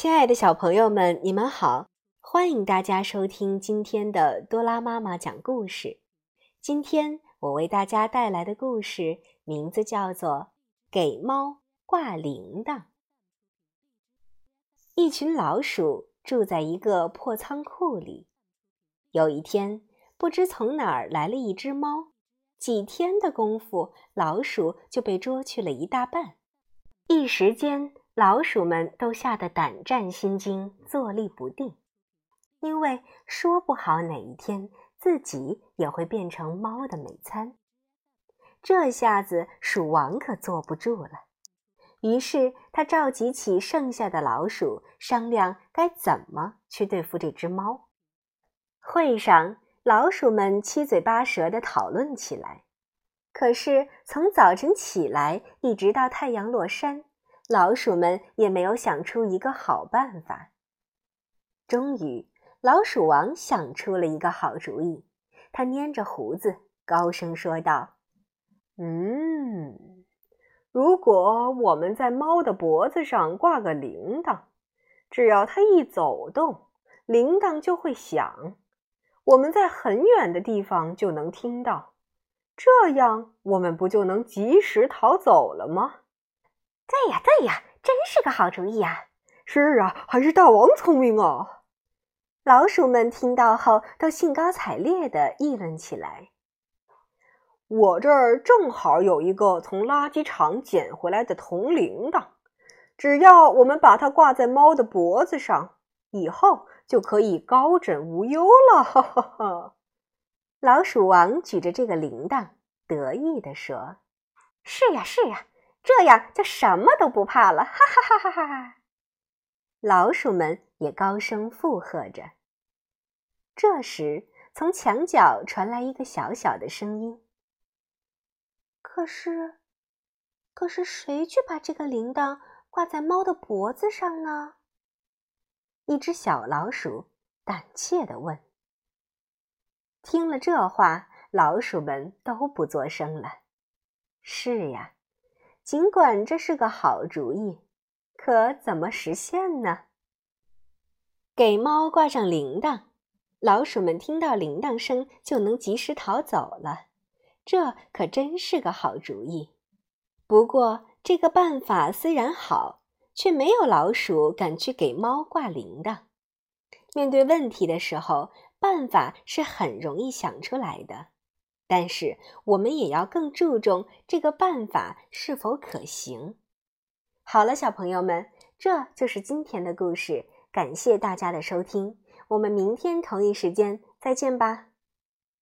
亲爱的小朋友们，你们好！欢迎大家收听今天的多拉妈妈讲故事。今天我为大家带来的故事名字叫做《给猫挂铃铛》。一群老鼠住在一个破仓库里。有一天，不知从哪儿来了一只猫，几天的功夫，老鼠就被捉去了一大半。一时间，老鼠们都吓得胆战心惊，坐立不定，因为说不好哪一天自己也会变成猫的美餐。这下子，鼠王可坐不住了，于是他召集起剩下的老鼠，商量该怎么去对付这只猫。会上，老鼠们七嘴八舌地讨论起来。可是从早晨起来一直到太阳落山，老鼠们也没有想出一个好办法。终于，老鼠王想出了一个好主意。他捏着胡子，高声说道：“嗯，如果我们在猫的脖子上挂个铃铛，只要它一走动，铃铛就会响，我们在很远的地方就能听到。”这样，我们不就能及时逃走了吗？对呀，对呀，真是个好主意啊！是啊，还是大王聪明啊！老鼠们听到后都兴高采烈地议论起来。我这儿正好有一个从垃圾场捡回来的铜铃铛，只要我们把它挂在猫的脖子上，以后就可以高枕无忧了。哈哈哈！老鼠王举着这个铃铛，得意地说：“是呀，是呀，这样就什么都不怕了！”哈哈哈哈哈！老鼠们也高声附和着。这时，从墙角传来一个小小的声音：“可是，可是谁去把这个铃铛挂在猫的脖子上呢？”一只小老鼠胆怯地问。听了这话，老鼠们都不作声了。是呀，尽管这是个好主意，可怎么实现呢？给猫挂上铃铛，老鼠们听到铃铛声就能及时逃走了。这可真是个好主意。不过，这个办法虽然好，却没有老鼠敢去给猫挂铃铛。面对问题的时候，办法是很容易想出来的，但是我们也要更注重这个办法是否可行。好了，小朋友们，这就是今天的故事，感谢大家的收听，我们明天同一时间再见吧。